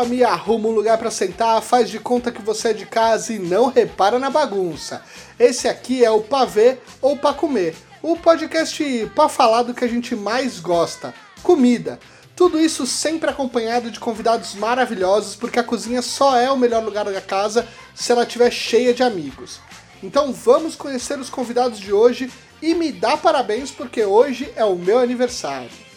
fome, arruma um lugar para sentar, faz de conta que você é de casa e não repara na bagunça. Esse aqui é o Pavê ou Pra Comer, o podcast pra falar do que a gente mais gosta, comida. Tudo isso sempre acompanhado de convidados maravilhosos, porque a cozinha só é o melhor lugar da casa se ela estiver cheia de amigos. Então vamos conhecer os convidados de hoje e me dá parabéns porque hoje é o meu aniversário.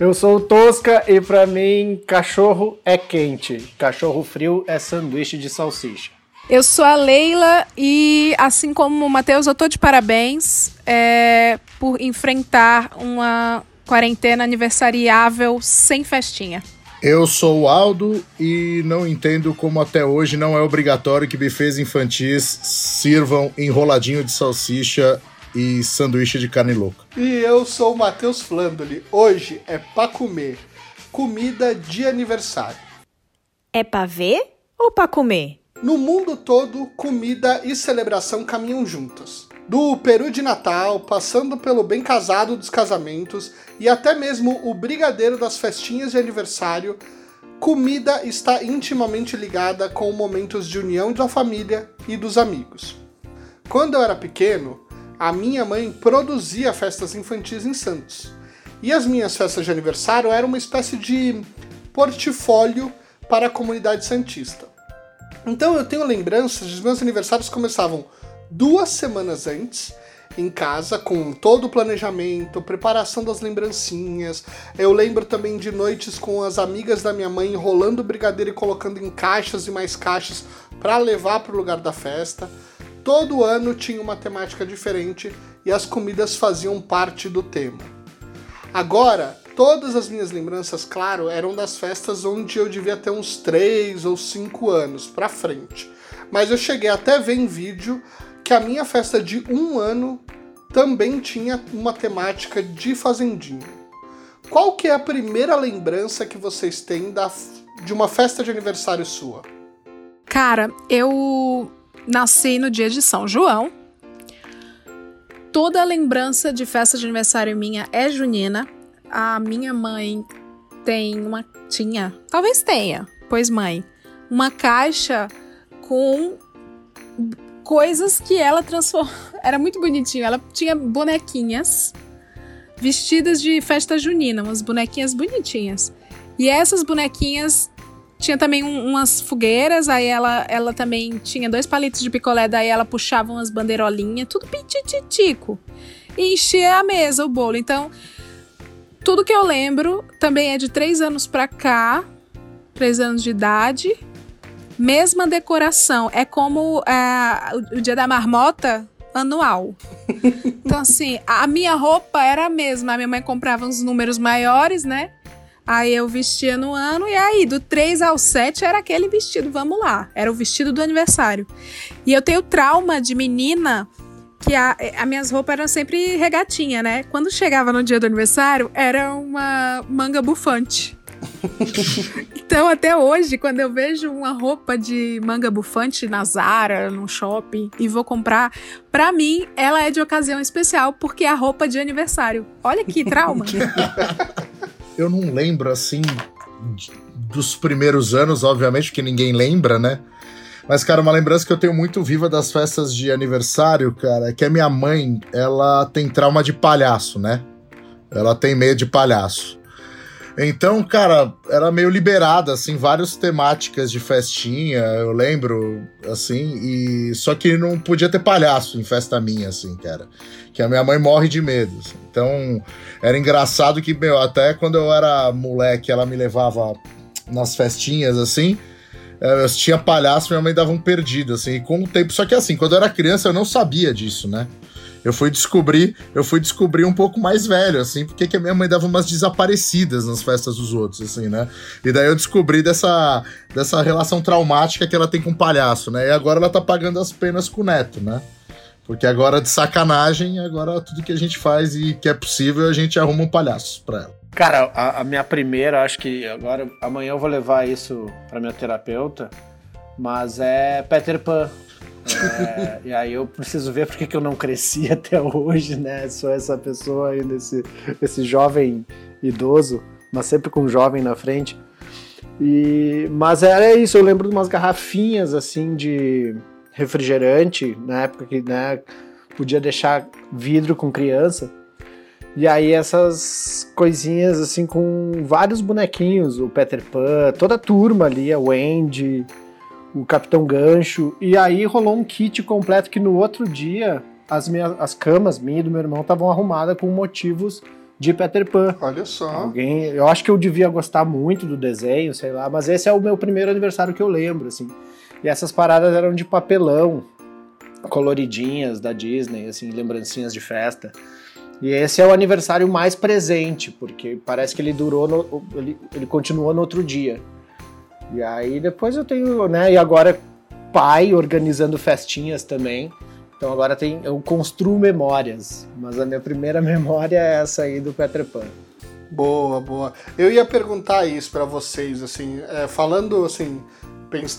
Eu sou o Tosca e pra mim cachorro é quente, cachorro frio é sanduíche de salsicha. Eu sou a Leila e, assim como o Matheus, eu tô de parabéns é, por enfrentar uma quarentena aniversariável sem festinha. Eu sou o Aldo e não entendo como até hoje não é obrigatório que bufês infantis sirvam enroladinho de salsicha e sanduíche de carne louca. E eu sou o Matheus Flandoli. Hoje é pra comer. Comida de aniversário. É pra ver ou pra comer? No mundo todo, comida e celebração caminham juntas. Do peru de Natal, passando pelo bem casado dos casamentos e até mesmo o brigadeiro das festinhas de aniversário, comida está intimamente ligada com momentos de união da família e dos amigos. Quando eu era pequeno, a minha mãe produzia festas infantis em Santos. E as minhas festas de aniversário eram uma espécie de portfólio para a comunidade santista. Então eu tenho lembranças de meus aniversários começavam duas semanas antes, em casa, com todo o planejamento, preparação das lembrancinhas. Eu lembro também de noites com as amigas da minha mãe enrolando brigadeiro e colocando em caixas e mais caixas para levar para o lugar da festa. Todo ano tinha uma temática diferente e as comidas faziam parte do tema. Agora, todas as minhas lembranças, claro, eram das festas onde eu devia ter uns 3 ou 5 anos para frente. Mas eu cheguei até ver em vídeo que a minha festa de um ano também tinha uma temática de fazendinha. Qual que é a primeira lembrança que vocês têm da, de uma festa de aniversário sua? Cara, eu nasci no dia de São João. Toda lembrança de festa de aniversário minha é junina. A minha mãe tem uma. Tinha, talvez tenha, pois mãe, uma caixa com coisas que ela transformou. Era muito bonitinho. Ela tinha bonequinhas vestidas de festa junina, umas bonequinhas bonitinhas. E essas bonequinhas tinha também um, umas fogueiras, aí ela, ela também tinha dois palitos de picolé, daí ela puxava umas bandeirolinhas, tudo pitititico. E enchia a mesa, o bolo. Então, tudo que eu lembro também é de três anos pra cá, três anos de idade. Mesma decoração. É como é, o, o dia da marmota anual. Então, assim, a minha roupa era a mesma. A minha mãe comprava uns números maiores, né? Aí eu vestia no ano, e aí, do 3 ao 7 era aquele vestido, vamos lá. Era o vestido do aniversário. E eu tenho trauma de menina que a, a minhas roupas eram sempre regatinha, né? Quando chegava no dia do aniversário, era uma manga bufante. então, até hoje, quando eu vejo uma roupa de manga bufante na Zara, no shopping, e vou comprar, pra mim, ela é de ocasião especial, porque é a roupa de aniversário. Olha que trauma. eu não lembro assim dos primeiros anos, obviamente, porque ninguém lembra, né? Mas, cara, uma lembrança que eu tenho muito viva das festas de aniversário, cara, é que a minha mãe, ela tem trauma de palhaço, né? Ela tem medo de palhaço. Então, cara, era meio liberada, assim, várias temáticas de festinha, eu lembro, assim, e só que não podia ter palhaço em festa minha, assim, cara. Que a minha mãe morre de medo. Assim. Então, era engraçado que, meu, até quando eu era moleque, ela me levava nas festinhas, assim, eh, eu tinha palhaço, minha mãe dava um perdido, assim, e com o tempo. Só que assim, quando eu era criança, eu não sabia disso, né? Eu fui descobrir, eu fui descobrir um pouco mais velho, assim, porque que a minha mãe dava umas desaparecidas nas festas dos outros, assim, né? E daí eu descobri dessa, dessa relação traumática que ela tem com o palhaço, né? E agora ela tá pagando as penas com o neto, né? Porque agora de sacanagem, agora tudo que a gente faz e que é possível, a gente arruma um palhaço pra ela. Cara, a, a minha primeira, acho que agora, amanhã eu vou levar isso pra minha terapeuta, mas é Peter Pan. É, e aí eu preciso ver porque que eu não cresci até hoje, né? Sou essa pessoa ainda, esse, esse jovem idoso, mas sempre com um jovem na frente. E, mas era isso, eu lembro de umas garrafinhas assim de refrigerante, na época que né, podia deixar vidro com criança. E aí essas coisinhas assim com vários bonequinhos, o Peter Pan, toda a turma ali, a Wendy, o Capitão Gancho. E aí rolou um kit completo que no outro dia as, minhas, as camas minha e do meu irmão estavam arrumadas com motivos de Peter Pan. Olha só. Alguém, eu acho que eu devia gostar muito do desenho, sei lá, mas esse é o meu primeiro aniversário que eu lembro, assim. E essas paradas eram de papelão, coloridinhas da Disney, assim, lembrancinhas de festa. E esse é o aniversário mais presente, porque parece que ele durou, no, ele, ele continuou no outro dia. E aí depois eu tenho, né, e agora pai organizando festinhas também. Então agora tem, eu construo memórias, mas a minha primeira memória é essa aí do Peter Pan. Boa, boa. Eu ia perguntar isso para vocês, assim, é, falando assim,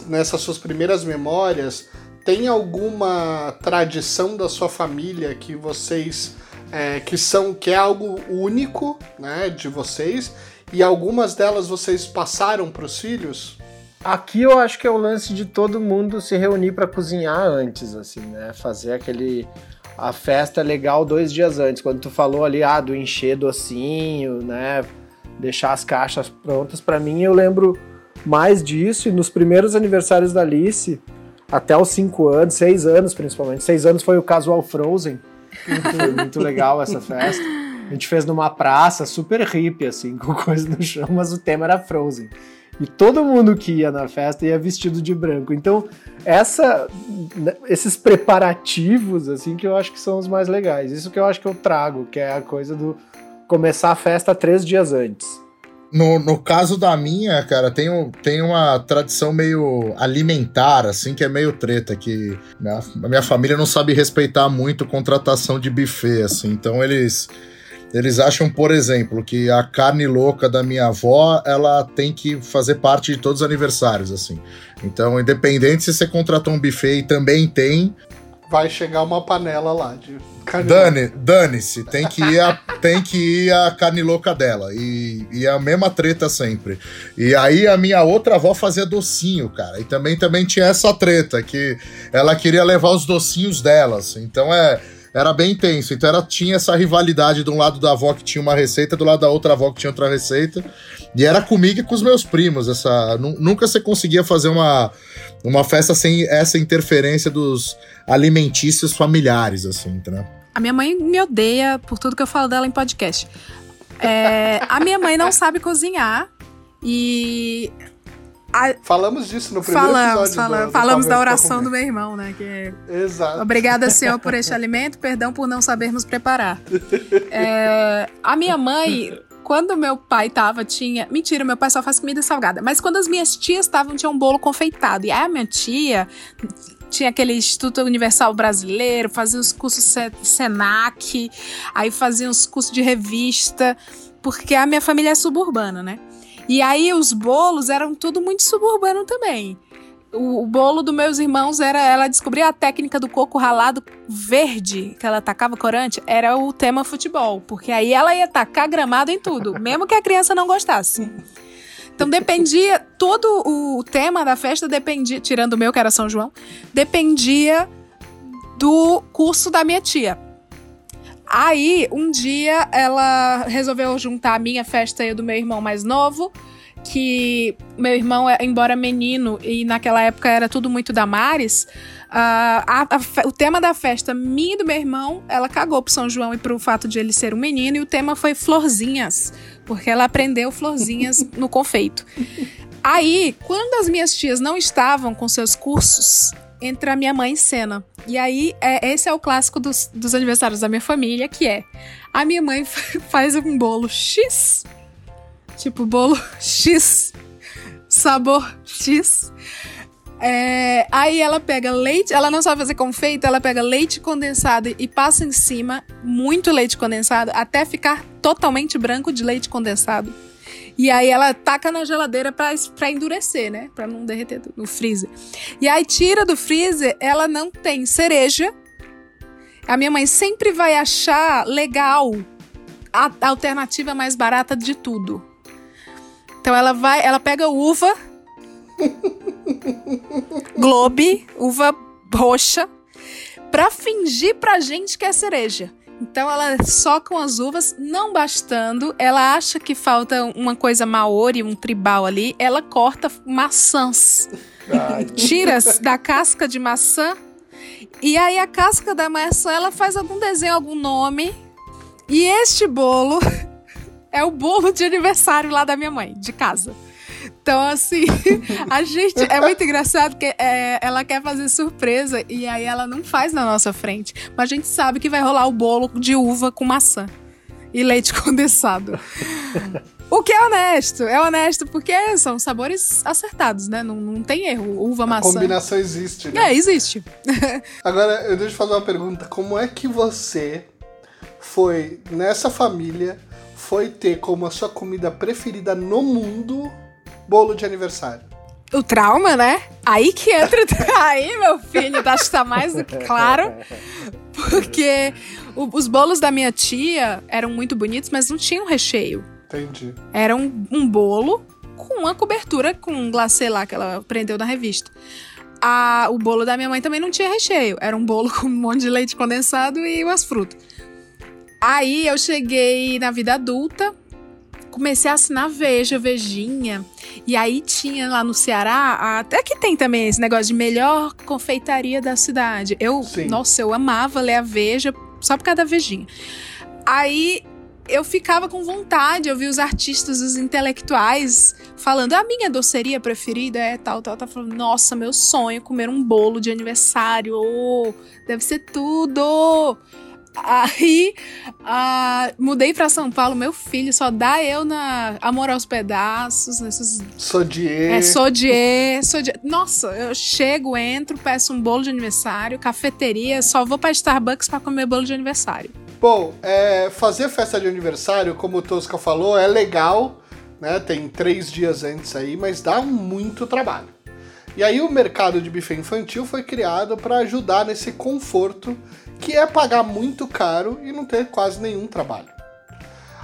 nessas suas primeiras memórias, tem alguma tradição da sua família que vocês é, que são que é algo único, né, de vocês e algumas delas vocês passaram para os filhos? Aqui eu acho que é o lance de todo mundo se reunir para cozinhar antes, assim, né? Fazer aquele a festa legal dois dias antes. Quando tu falou ali, ah, do encher docinho, né? Deixar as caixas prontas, para mim eu lembro mais disso. E nos primeiros aniversários da Alice, até os cinco anos, seis anos principalmente, seis anos foi o casual Frozen. Muito legal essa festa. A gente fez numa praça super hippie, assim, com coisa no chão, mas o tema era Frozen. E todo mundo que ia na festa ia vestido de branco. Então, essa, esses preparativos, assim, que eu acho que são os mais legais. Isso que eu acho que eu trago, que é a coisa do começar a festa três dias antes. No, no caso da minha, cara, tem, tem uma tradição meio alimentar, assim, que é meio treta, que minha, minha família não sabe respeitar muito contratação de buffet, assim, então eles eles acham, por exemplo, que a carne louca da minha avó, ela tem que fazer parte de todos os aniversários, assim. Então, independente se você contratou um buffet e também tem, vai chegar uma panela lá de carne Dane, dane-se, tem que ir a, tem que ir a carne louca dela e, e a mesma treta sempre. E aí a minha outra avó fazia docinho, cara, e também também tinha essa treta que ela queria levar os docinhos delas. Então é era bem intenso. Então ela tinha essa rivalidade de um lado da avó que tinha uma receita, do lado da outra avó que tinha outra receita. E era comigo e com os meus primos. Essa, nunca você conseguia fazer uma, uma festa sem essa interferência dos alimentícios familiares, assim, entendeu? A minha mãe me odeia por tudo que eu falo dela em podcast. É, a minha mãe não sabe cozinhar e a... Falamos disso no primeiro falamos, episódio. Falamos, do, falamos da oração do meu irmão, né? Que é... Exato. Obrigada, Senhor, por este alimento, perdão por não sabermos preparar. É, a minha mãe, quando meu pai tava, tinha. Mentira, meu pai só faz comida salgada. Mas quando as minhas tias estavam, tinha um bolo confeitado. E aí a minha tia tinha aquele Instituto Universal Brasileiro, fazia os cursos Senac, aí fazia os cursos de revista, porque a minha família é suburbana, né? E aí os bolos eram tudo muito suburbano também. O, o bolo dos meus irmãos era. Ela descobria a técnica do coco ralado verde, que ela tacava corante, era o tema futebol. Porque aí ela ia tacar gramado em tudo, mesmo que a criança não gostasse. Então dependia, todo o tema da festa dependia, tirando o meu, que era São João, dependia do curso da minha tia. Aí, um dia, ela resolveu juntar a minha festa e a do meu irmão mais novo. Que meu irmão, é, embora menino, e naquela época era tudo muito da Mares, Uh, a, a, o tema da festa minha e do meu irmão, ela cagou pro São João e pro fato de ele ser um menino, e o tema foi florzinhas, porque ela aprendeu florzinhas no confeito. Aí, quando as minhas tias não estavam com seus cursos, entra a minha mãe em cena. E aí, é, esse é o clássico dos, dos aniversários da minha família, que é a minha mãe faz um bolo X, tipo bolo X, sabor X. É, aí ela pega leite, ela não sabe fazer confeito, ela pega leite condensado e passa em cima muito leite condensado até ficar totalmente branco de leite condensado. E aí ela taca na geladeira pra, pra endurecer, né? Pra não derreter no freezer. E aí tira do freezer, ela não tem cereja. A minha mãe sempre vai achar legal a alternativa mais barata de tudo. Então ela vai, ela pega uva, globe, uva roxa, pra fingir pra gente que é cereja. Então ela só com as uvas, não bastando, ela acha que falta uma coisa maori, um tribal ali, ela corta maçãs. Tira da casca de maçã. E aí a casca da maçã, ela faz algum desenho, algum nome. E este bolo é o bolo de aniversário lá da minha mãe, de casa. Então, assim, a gente. É muito engraçado que é, ela quer fazer surpresa e aí ela não faz na nossa frente. Mas a gente sabe que vai rolar o bolo de uva com maçã e leite condensado. O que é honesto, é honesto porque são sabores acertados, né? Não, não tem erro. Uva, A maçã. combinação existe, né? É, existe. Agora, eu deixo fazer uma pergunta. Como é que você foi, nessa família, foi ter como a sua comida preferida no mundo bolo de aniversário? O trauma, né? Aí que entra. Aí, meu filho, acho que tá mais do que claro. Porque os bolos da minha tia eram muito bonitos, mas não tinham recheio. Entendi. Era um, um bolo com uma cobertura com um glacê lá que ela prendeu na revista. A- o bolo da minha mãe também não tinha recheio. Era um bolo com um monte de leite condensado e umas frutas. Aí eu cheguei na vida adulta, comecei a assinar Veja, Vejinha. E aí tinha lá no Ceará, até que tem também esse negócio de melhor confeitaria da cidade. Eu, Sim. nossa, eu amava ler a Veja só por causa da Vejinha. Aí eu ficava com vontade, eu vi os artistas, os intelectuais falando, a minha doceria preferida é tal, tal, tal. Falando, nossa, meu sonho é comer um bolo de aniversário, oh, deve ser tudo. Aí, ah, mudei pra São Paulo, meu filho só dá eu na Amor aos Pedaços, nesses Sodier. é sodier, sodier. Nossa, eu chego, entro, peço um bolo de aniversário, cafeteria, só vou pra Starbucks pra comer bolo de aniversário. Bom, é, fazer festa de aniversário, como o Tosca falou, é legal, né? Tem três dias antes aí, mas dá muito trabalho. E aí o mercado de buffet infantil foi criado para ajudar nesse conforto, que é pagar muito caro e não ter quase nenhum trabalho.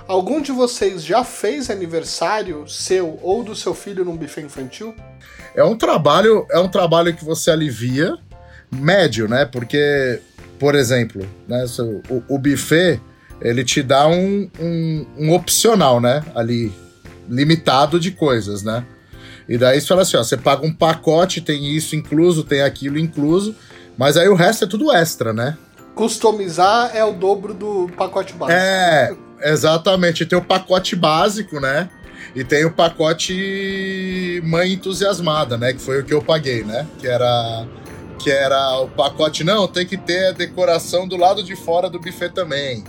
Algum de vocês já fez aniversário seu ou do seu filho num buffet infantil? É um trabalho, é um trabalho que você alivia, médio, né? Porque, por exemplo, né, o- o buffet ele te dá um, um, um opcional, né? Ali, limitado de coisas, né? E daí você fala assim, ó, você paga um pacote, tem isso incluso, tem aquilo incluso, mas aí o resto é tudo extra, né? Customizar é o dobro do pacote básico. É, exatamente. Tem o pacote básico, né? E tem o pacote mãe entusiasmada, né? Que foi o que eu paguei, né? Que era que era o pacote não, tem que ter a decoração do lado de fora do buffet também.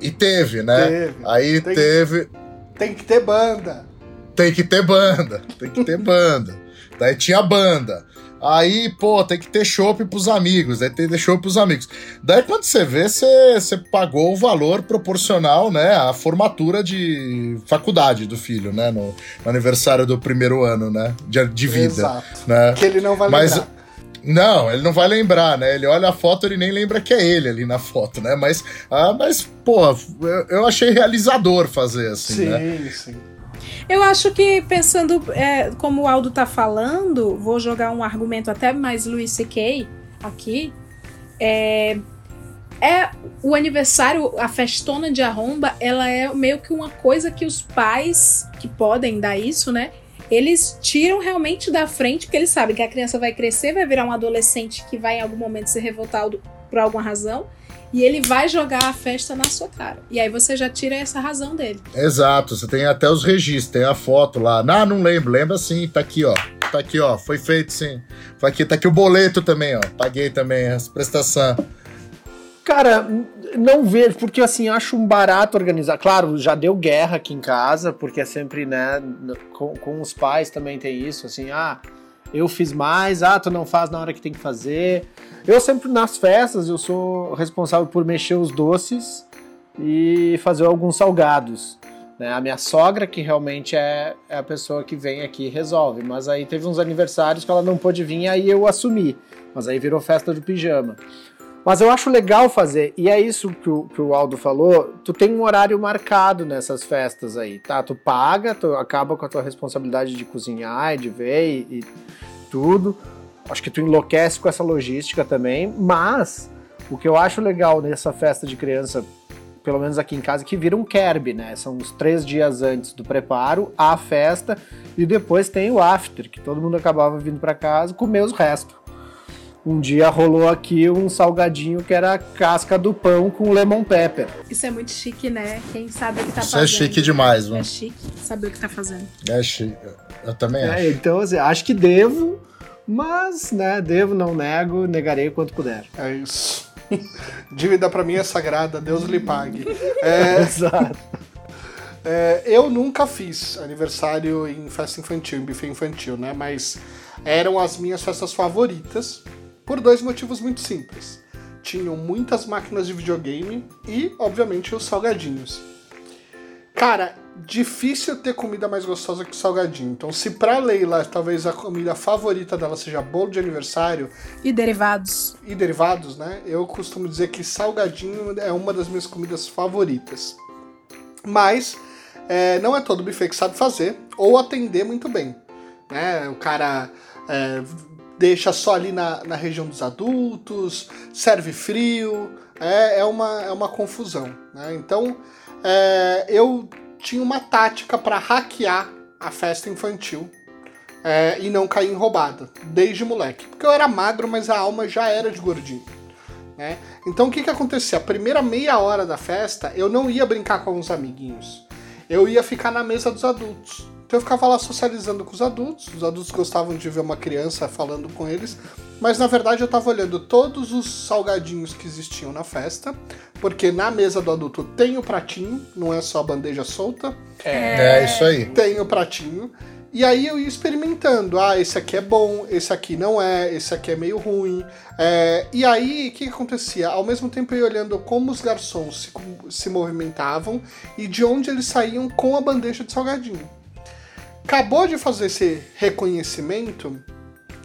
E teve, né? Teve. Aí Tem- teve Tem que ter banda. tem que ter banda, tem que ter banda. Daí tinha banda. Aí, pô, tem que ter chopp pros amigos, daí tem que ter chopp pros amigos. Daí quando você vê, você, você pagou o valor proporcional, né, à formatura de faculdade do filho, né, no, no aniversário do primeiro ano, né, de, de vida, Exato. né. Que ele não vai Mas- lembrar. Não, ele não vai lembrar, né? Ele olha a foto, ele nem lembra que é ele ali na foto, né? Mas, ah, mas pô, eu, achei realizador fazer assim, sim, né? sim. Eu acho que, pensando é, como o Aldo tá falando, vou jogar um argumento até mais Luiz C.K. aqui. É, é o aniversário, a festona de arromba, ela é meio que uma coisa que os pais que podem dar isso, né? Eles tiram realmente da frente, porque eles sabem que a criança vai crescer, vai virar um adolescente que vai em algum momento se revoltado por alguma razão, e ele vai jogar a festa na sua cara. E aí você já tira essa razão dele. Exato, você tem até os registros, tem a foto lá. Ah, não lembro, lembra sim, tá aqui, ó. Tá aqui, ó, foi feito sim. Foi aqui, tá aqui o boleto também, ó. Paguei também as prestações. Cara, não vejo, porque assim, acho um barato organizar. Claro, já deu guerra aqui em casa, porque é sempre, né, com, com os pais também tem isso, assim, ah, eu fiz mais, ah, tu não faz na hora que tem que fazer. Eu sempre, nas festas, eu sou responsável por mexer os doces e fazer alguns salgados. Né? A minha sogra, que realmente é, é a pessoa que vem aqui e resolve, mas aí teve uns aniversários que ela não pôde vir, aí eu assumi. Mas aí virou festa do pijama. Mas eu acho legal fazer, e é isso que o, que o Aldo falou, tu tem um horário marcado nessas festas aí, tá? Tu paga, tu acaba com a tua responsabilidade de cozinhar e de ver e, e tudo. Acho que tu enlouquece com essa logística também, mas o que eu acho legal nessa festa de criança, pelo menos aqui em casa, é que vira um kerb, né? São uns três dias antes do preparo, a festa, e depois tem o after, que todo mundo acabava vindo para casa comer os restos um dia rolou aqui um salgadinho que era a casca do pão com lemon pepper. Isso é muito chique, né? Quem sabe o que tá Isso fazendo. é chique demais, É mano. chique saber o que tá fazendo. É chique. Eu também acho. É, então, assim, acho que devo, mas, né, devo, não nego, negarei quanto puder. É isso. Dívida pra mim é sagrada, Deus lhe pague. É, Exato. é, eu nunca fiz aniversário em festa infantil, em buffet infantil, né? Mas eram as minhas festas favoritas por dois motivos muito simples. Tinham muitas máquinas de videogame e, obviamente, os salgadinhos. Cara, difícil ter comida mais gostosa que salgadinho. Então, se pra Leila talvez a comida favorita dela seja bolo de aniversário, E derivados. e derivados, né? Eu costumo dizer que salgadinho é uma das minhas comidas favoritas. Mas é, não é todo buffet que sabe fazer ou atender muito bem. Né? O cara é, deixa só ali na, na região dos adultos, serve frio, é, é, uma, é uma confusão. Né? Então é, eu tinha uma tática para hackear a festa infantil é, e não cair em roubada, desde moleque. Porque eu era magro, mas a alma já era de gordinho. Né? Então o que, que acontecia? A primeira meia hora da festa eu não ia brincar com os amiguinhos. Eu ia ficar na mesa dos adultos. Então eu ficava lá socializando com os adultos. Os adultos gostavam de ver uma criança falando com eles. Mas na verdade eu estava olhando todos os salgadinhos que existiam na festa. Porque na mesa do adulto tem o pratinho, não é só a bandeja solta É isso aí. tem o pratinho. E aí eu ia experimentando. Ah, esse aqui é bom, esse aqui não é, esse aqui é meio ruim. É, e aí, o que, que acontecia? Ao mesmo tempo eu ia olhando como os garçons se, se movimentavam e de onde eles saíam com a bandeja de salgadinho. Acabou de fazer esse reconhecimento,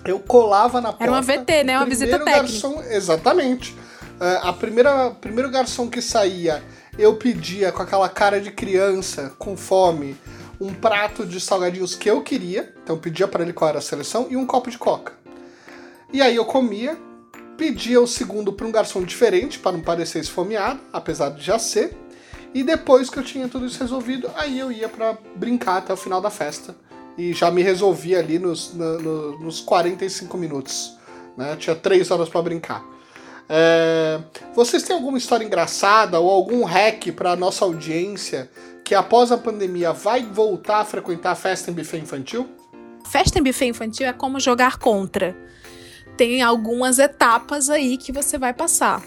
eu colava na porta. Era uma VT, né? Uma visita primeiro técnica. Garçom, exatamente. É, a primeira primeiro garçom que saía, eu pedia com aquela cara de criança, com fome, um prato de salgadinhos que eu queria. Então eu pedia para ele qual era a seleção e um copo de coca. E aí eu comia, pedia o segundo para um garçom diferente para não parecer esfomeado, apesar de já ser. E depois que eu tinha tudo isso resolvido, aí eu ia para brincar até o final da festa. E já me resolvia ali nos, na- no- nos 45 minutos. Né? Tinha 3 horas para brincar. É, Vocês têm alguma história engraçada ou algum hack para nossa audiência que após a pandemia vai voltar a frequentar a festa em buffet infantil? Festa em buffet infantil é como jogar contra. Tem algumas etapas aí que você vai passar.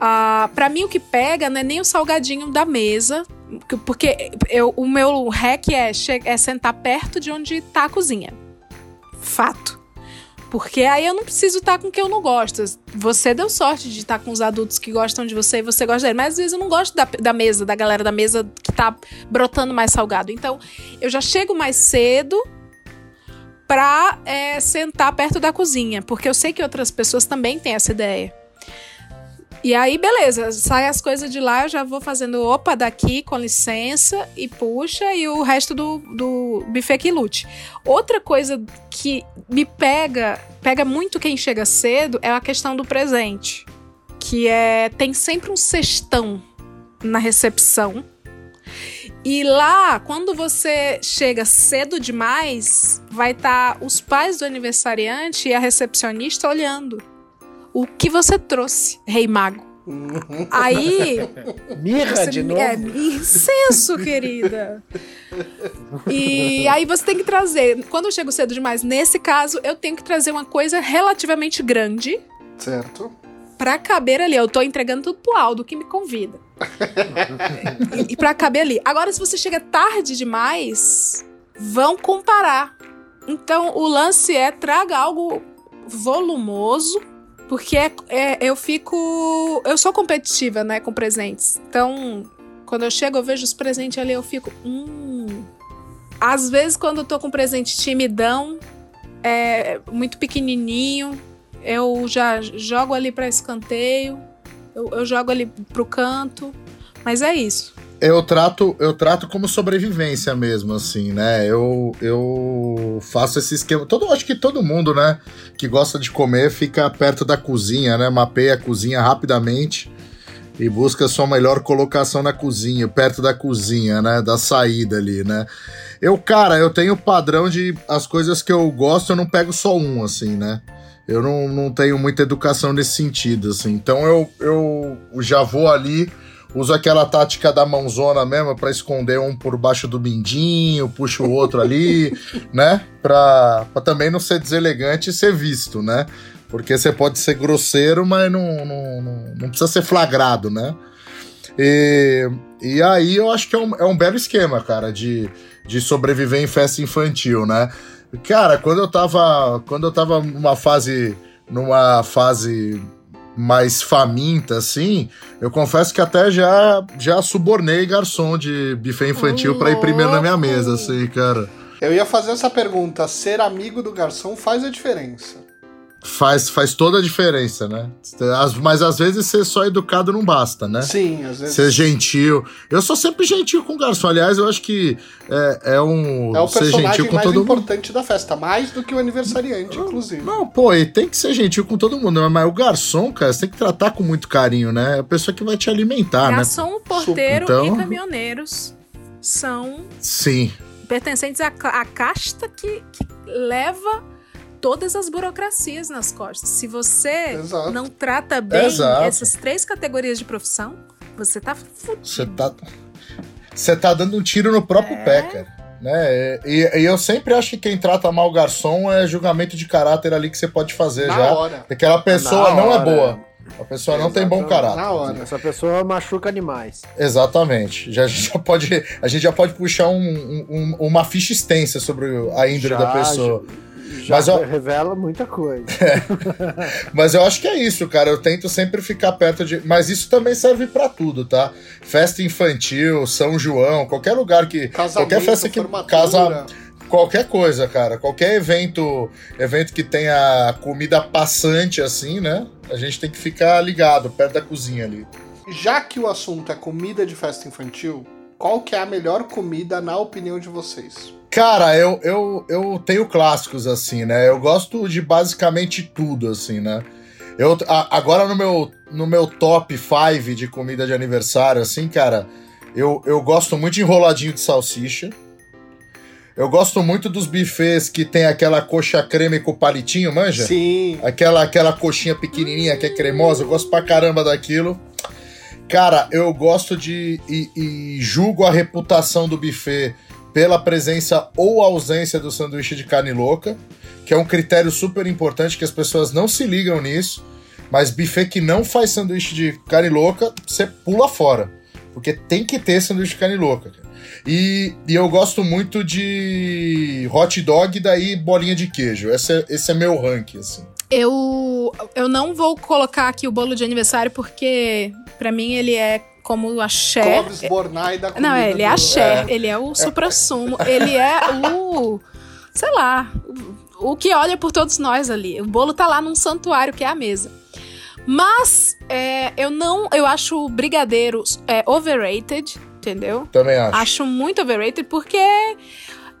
Ah, para mim, o que pega não é nem o salgadinho da mesa, que- porque eu, o meu hack é, é sentar perto de onde tá a cozinha. Fato. Porque aí eu não preciso estar com quem eu não gosto. Você deu sorte de estar com os adultos que gostam de você e você gosta dele. Mas às vezes eu não gosto da, da mesa, da galera da mesa que tá brotando mais salgado. Então, eu já chego mais cedo pra é, sentar perto da cozinha. Porque eu sei que outras pessoas também têm essa ideia. E aí, beleza, sai as coisas de lá, eu já vou fazendo opa daqui, com licença, e puxa, e o resto do, do buffet que lute. Outra coisa que me pega, pega muito quem chega cedo, é a questão do presente. Que é, tem sempre um cestão na recepção. E lá, quando você chega cedo demais, vai estar os pais do aniversariante e a recepcionista olhando. O que você trouxe, Rei Mago? Aí. Mirra Você, de novo. É, incenso, querida. E aí você tem que trazer. Quando eu chego cedo demais, nesse caso, eu tenho que trazer uma coisa relativamente grande Certo. pra caber ali. Eu tô entregando tudo pro Aldo, que me convida. e, e pra caber ali. Agora, se você chega tarde demais, vão comparar. Então, o lance é traga algo volumoso, porque é, é- eu fico. Eu sou competitiva, né, com presentes. Então, quando eu chego, eu vejo os presentes ali, eu fico. Hum. Às vezes, quando eu tô com presente timidão, é muito pequenininho, eu já jogo ali para escanteio, eu, eu jogo ali pro canto, mas é isso. Eu trato, eu trato como sobrevivência mesmo, assim, né? Eu, eu faço esse esquema. Todo, acho que todo mundo, né, que gosta de comer fica perto da cozinha, né? Mapeia a cozinha rapidamente e busca sua melhor colocação na cozinha, perto da cozinha, né? Da saída ali, né? Eu, cara, eu tenho padrão de as coisas que eu gosto, eu não pego só um, assim, né? Eu não, não tenho muita educação nesse sentido, assim. Então eu, eu já vou ali uso aquela tática da mãozona mesmo para esconder um por baixo do mindinho, puxo o outro ali, né? Pra, pra também não ser deselegante e ser visto, né? Porque você pode ser grosseiro, mas não, não, não, não precisa ser flagrado, né? E, e aí eu acho que é um, é um belo esquema, cara, de, de sobreviver em festa infantil, né? Cara, quando eu tava. Quando eu tava numa fase. numa fase mais faminta, assim, eu confesso que até já, já subornei garçom de buffet infantil para ir primeiro na minha mesa, assim, cara. Eu ia fazer essa pergunta: ser amigo do garçom faz a diferença? Faz, faz toda a diferença, né? Mas às vezes ser só educado não basta, né? Sim, às vezes. Ser gentil. Eu sou sempre gentil com o garçom. Aliás, eu acho que é, é um. É o ser personagem mais importante mundo. da festa, mais do que o aniversariante, inclusive. Não, pô, e tem que ser gentil com todo mundo, né? mas o garçom, cara, você tem que tratar com muito carinho, né? É a pessoa que vai te alimentar, garçom, né? Garçom, porteiro então... e caminhoneiros são. Sim. Pertencentes à, à casta que, que leva todas as burocracias nas costas. Se você Exato. não trata bem Exato. essas três categorias de profissão, você tá fudido. Você tá, você tá dando um tiro no próprio é... pé, cara. Né? E, e, eu sempre acho que quem trata mal o garçom é julgamento de caráter ali que você pode fazer Na já. Hora. Aquela pessoa Na não é hora. é boa. A pessoa não tem bom caráter. Na hora. Essa pessoa machuca animais. Exatamente. Já, já pode, a gente já pode puxar um, um, uma ficha extensa sobre a índole já, da pessoa. Mas eu... revela muita coisa. É. Mas eu acho que é isso, cara. Eu tento sempre ficar perto de. Mas isso também serve para tudo, tá? Festa infantil, São João, qualquer lugar que. Casamento, qualquer festa que casa qualquer coisa, cara. Qualquer evento, evento que tenha comida passante assim, né? A gente tem que ficar ligado perto da cozinha ali. Já que o assunto é comida de festa infantil, qual que é a melhor comida na opinião de vocês? Cara, eu, eu, eu tenho clássicos, assim, né? Eu gosto de basicamente tudo, assim, né? Eu, a, agora no meu, no meu top 5 de comida de aniversário, assim, cara, eu, eu gosto muito de enroladinho de salsicha. Eu gosto muito dos buffets que tem aquela coxa creme com palitinho, manja? Sim. Aquela, aquela coxinha pequenininha que é cremosa. Eu gosto pra caramba daquilo. Cara, eu gosto de. E, e julgo a reputação do buffet pela presença ou ausência do sanduíche de carne louca, que é um critério super importante que as pessoas não se ligam nisso, mas buffet que não faz sanduíche de carne louca, você pula fora, porque tem que ter sanduíche de carne louca. E, e eu gosto muito de hot dog e daí bolinha de queijo. Esse é, esse é meu ranking, assim. Eu, eu não vou colocar aqui o bolo de aniversário porque para mim ele é como a Cher. Clóvis Bornai da Não, ele é a Cher, é. ele é o supra-sumo, ele é o. sei lá, o, o que olha por todos nós ali. O bolo tá lá num santuário que é a mesa. Mas é, eu não. Eu acho o brigadeiro é, overrated, entendeu? Também acho. Acho muito overrated porque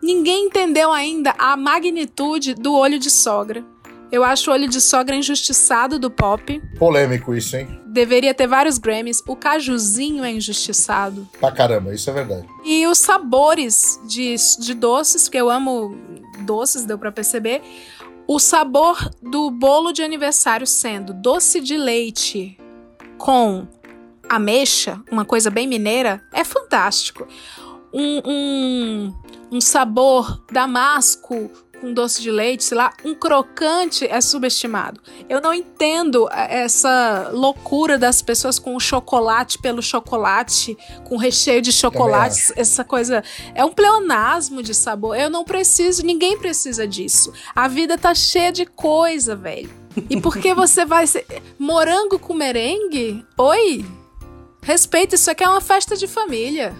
ninguém entendeu ainda a magnitude do olho de sogra. Eu acho o olho de sogra injustiçado do pop. Polêmico isso, hein? Deveria ter vários Grammys. O cajuzinho é injustiçado. Pra caramba, isso é verdade. E os sabores de, de doces, que eu amo doces, deu pra perceber. O sabor do bolo de aniversário sendo doce de leite com ameixa, uma coisa bem mineira, é fantástico. Um, um, um sabor damasco com doce de leite, sei lá, um crocante é subestimado. Eu não entendo essa loucura das pessoas com o chocolate pelo chocolate, com recheio de chocolate, essa coisa. É um pleonasmo de sabor. Eu não preciso, ninguém precisa disso. A vida tá cheia de coisa, velho. E por que você vai ser. Morango com merengue? Oi? Respeita, isso aqui é uma festa de família.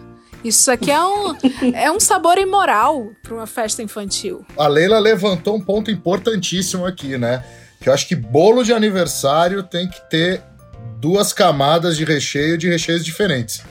Isso aqui é um, é um sabor imoral para uma festa infantil. A Leila levantou um ponto importantíssimo aqui, né? Que eu acho que bolo de aniversário tem que ter duas camadas de recheio de recheios diferentes.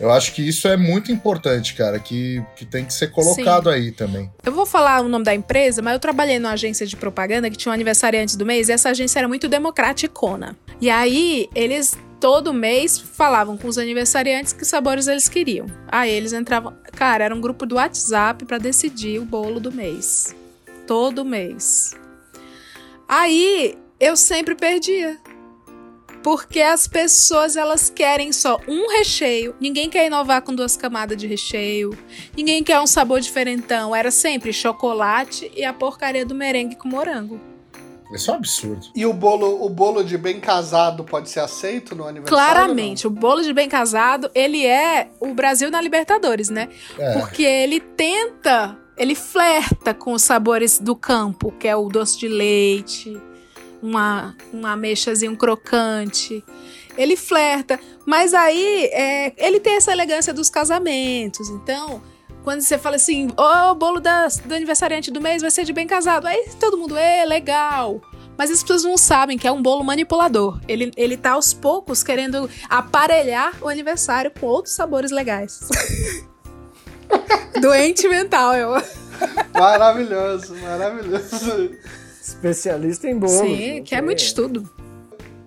Eu acho que isso é muito importante, cara, que, que tem que ser colocado Sim. aí também. Eu vou falar o nome da empresa, mas eu trabalhei numa agência de propaganda que tinha um aniversariante do mês e essa agência era muito democraticona. E aí, eles todo mês falavam com os aniversariantes que sabores eles queriam. Aí eles entravam. Cara, era um grupo do WhatsApp para decidir o bolo do mês. Todo mês. Aí eu sempre perdia. Porque as pessoas elas querem só um recheio. Ninguém quer inovar com duas camadas de recheio. Ninguém quer um sabor diferentão. Era sempre chocolate e a porcaria do merengue com morango. Isso é um absurdo. E o bolo, o bolo de bem casado pode ser aceito no aniversário? Claramente, o bolo de bem casado, ele é o Brasil na Libertadores, né? É. Porque ele tenta, ele flerta com os sabores do campo, que é o doce de leite, uma, uma ameixazinho crocante. Ele flerta, mas aí é, ele tem essa elegância dos casamentos. Então, quando você fala assim, oh, o bolo da, do aniversariante do mês vai ser de bem casado, aí todo mundo, é legal. Mas as pessoas não sabem que é um bolo manipulador. Ele, ele tá aos poucos querendo aparelhar o aniversário com outros sabores legais. Doente mental, eu. Maravilhoso, maravilhoso. Especialista em bolo. Sim, que é muito estudo.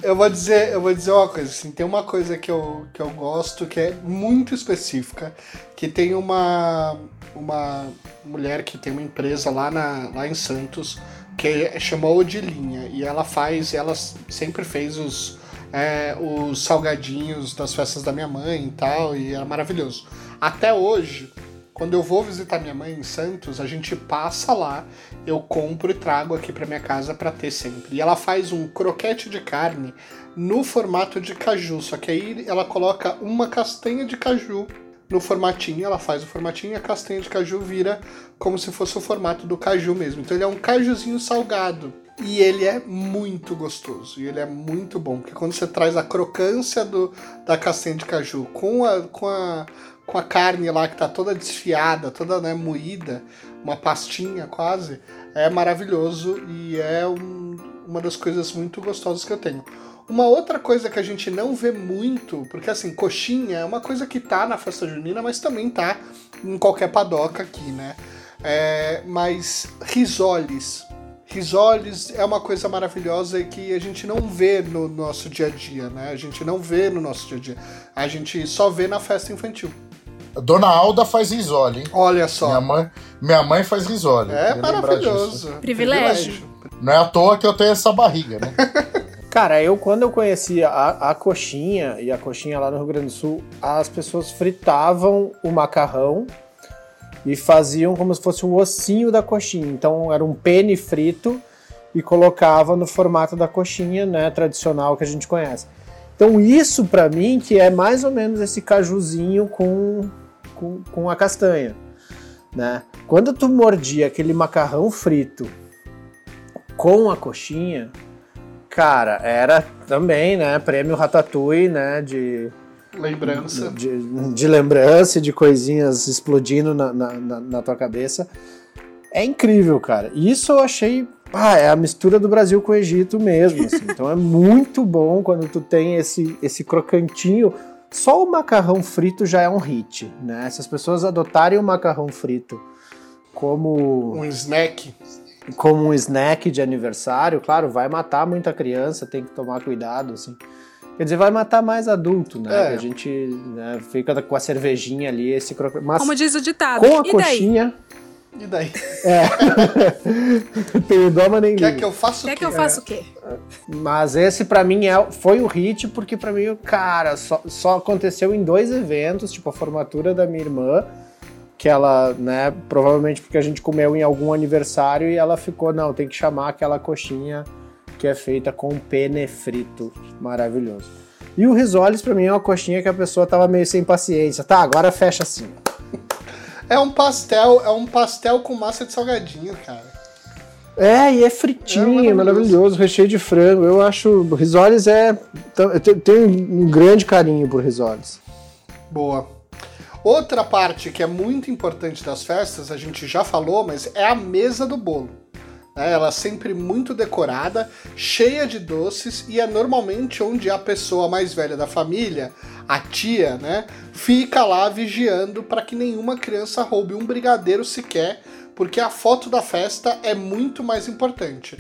Eu vou dizer, eu vou dizer uma coisa, assim, tem uma coisa que eu, que eu gosto que é muito específica, que tem uma uma mulher que tem uma empresa lá, na, lá em Santos que chamou de linha e ela faz, ela sempre fez os é, os salgadinhos das festas da minha mãe e tal, e era maravilhoso. Até hoje, quando eu vou visitar minha mãe em Santos, a gente passa lá, eu compro e trago aqui para minha casa para ter sempre. E ela faz um croquete de carne no formato de caju, só que aí ela coloca uma castanha de caju no formatinho, ela faz o formatinho e a castanha de caju vira como se fosse o formato do caju mesmo. Então ele é um cajuzinho salgado. E ele é muito gostoso. E ele é muito bom. Porque quando você traz a crocância do, da castanha de caju com a, com a com a carne lá que tá toda desfiada, toda né, moída, uma pastinha quase, é maravilhoso e é um, uma das coisas muito gostosas que eu tenho. Uma outra coisa que a gente não vê muito, porque assim, coxinha é uma coisa que tá na festa junina, mas também tá em qualquer padoca aqui, né? É, mas risoles. Risoles é uma coisa maravilhosa e que a gente não vê no nosso dia a dia, né? A gente não vê no nosso dia a dia. A gente só vê na festa infantil. Dona Alda faz risole, hein? Olha só. Minha mãe, minha mãe faz risole. É maravilhoso. Privilégio. Não é à toa que eu tenho essa barriga, né? Cara, eu quando eu conheci a, a coxinha, e a coxinha lá no Rio Grande do Sul, as pessoas fritavam o macarrão e faziam como se fosse o ossinho da coxinha. Então era um pene frito e colocava no formato da coxinha, né, tradicional que a gente conhece. Então isso para mim que é mais ou menos esse cajuzinho com com, com a castanha, né? Quando tu mordia aquele macarrão frito com a coxinha, cara, era também, né, prêmio Ratatouille, né, de lembrança, de, de lembrança, de coisinhas explodindo na, na, na, na tua cabeça. É incrível, cara. Isso eu achei ah, é a mistura do Brasil com o Egito mesmo, assim. Então é muito bom quando tu tem esse, esse crocantinho só o macarrão frito já é um hit, né? Se as pessoas adotarem o macarrão frito como um snack, como um snack de aniversário, claro, vai matar muita criança, tem que tomar cuidado, assim. Quer dizer, vai matar mais adulto, né? É. A gente né, fica com a cervejinha ali, esse crocante. Mas Como diz o ditado. Com a e coxinha. Daí? E daí? É. Tem dó, mas nem Quer que eu faça o quê? Quer que eu faça o quê? Mas esse para mim é, foi o hit, porque para mim, cara, só, só aconteceu em dois eventos, tipo a formatura da minha irmã, que ela, né, provavelmente porque a gente comeu em algum aniversário e ela ficou, não, tem que chamar aquela coxinha que é feita com pene frito, maravilhoso. E o risoles para mim é uma coxinha que a pessoa tava meio sem paciência. Tá, agora fecha assim. É um pastel, é um pastel com massa de salgadinho, cara. É, e é fritinho, é maravilhoso. maravilhoso, recheio de frango. Eu acho. Risoles é. Eu tenho um grande carinho por risoles. Boa. Outra parte que é muito importante das festas, a gente já falou, mas é a mesa do bolo. Né? Ela é sempre muito decorada, cheia de doces e é normalmente onde a pessoa mais velha da família, a tia, né, fica lá vigiando para que nenhuma criança roube um brigadeiro sequer, porque a foto da festa é muito mais importante.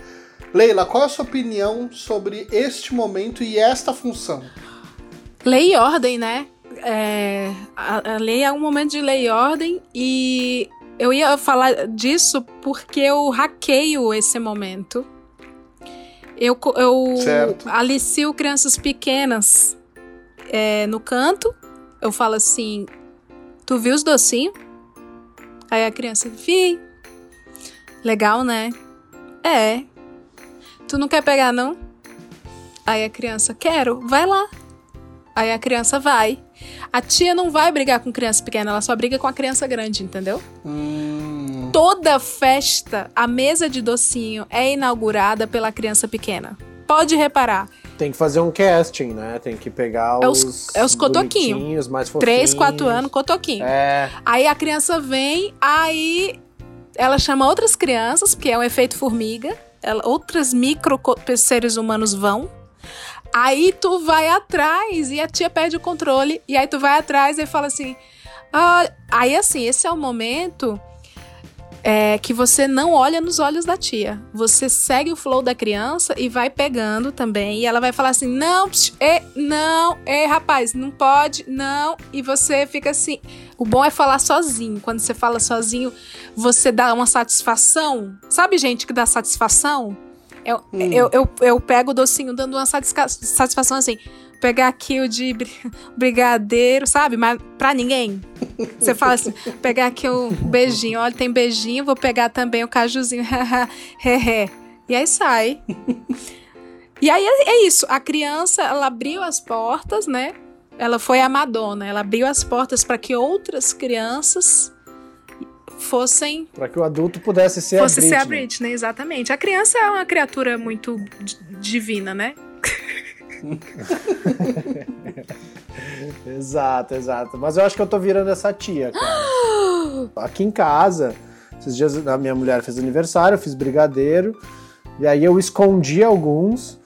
Leila, qual é a sua opinião sobre este momento e esta função? Lei e ordem, né? É, a, a lei é um momento de lei e ordem e eu ia falar disso porque eu hackeio esse momento. Eu, eu Certo. alicio crianças pequenas é, no canto. Eu falo assim: Tu viu os docinhos? Aí a criança, vi. Legal, né? É. Tu não quer pegar, não? Aí a criança, quero, vai lá. Aí a criança vai. A tia não vai brigar com criança pequena, ela só briga com a criança grande, entendeu? Hum, Toda festa, a mesa de docinho é inaugurada pela criança pequena. Pode reparar. Tem que fazer um casting, né? Tem que pegar É os- os. é os cotoquinho. bonitinhos, mais fofinhos. 3, 4 anos, cotoquinho. É. Aí a criança vem, aí ela chama outras crianças, porque é um efeito formiga. Ela- outras micro seres humanos vão. Aí tu vai atrás e a tia perde o controle. E aí tu vai atrás e fala assim. "Ah", aí assim, esse é o momento é, que você não olha nos olhos da tia. Você segue o flow da criança e vai pegando também. E ela vai falar assim: não, psh, e, não, rapaz, não pode, não. E você fica assim. O bom é falar sozinho. Quando você fala sozinho, você dá uma satisfação. Sabe, gente, que dá satisfação? Eu, eu, eu, eu pego o docinho dando uma satisfa- satisfação assim. Pegar aqui o de bri- brigadeiro, sabe? Mas pra ninguém. Você fala assim, pegar aqui o beijinho. Olha, tem beijinho, vou pegar também o cajuzinho. E aí sai. E aí é é isso. A criança, ela abriu as portas, né? Ela foi a Madonna. Ela abriu as portas para que outras crianças fossem Pra que o adulto pudesse ser fosse a ser a Britney. Britney, exatamente. A criança é uma criatura muito di- divina, né? Exato, exato. Mas eu acho que eu tô virando essa tia, cara. Aqui em casa, esses dias a minha mulher fez aniversário, eu fiz brigadeiro, e aí eu escondi alguns,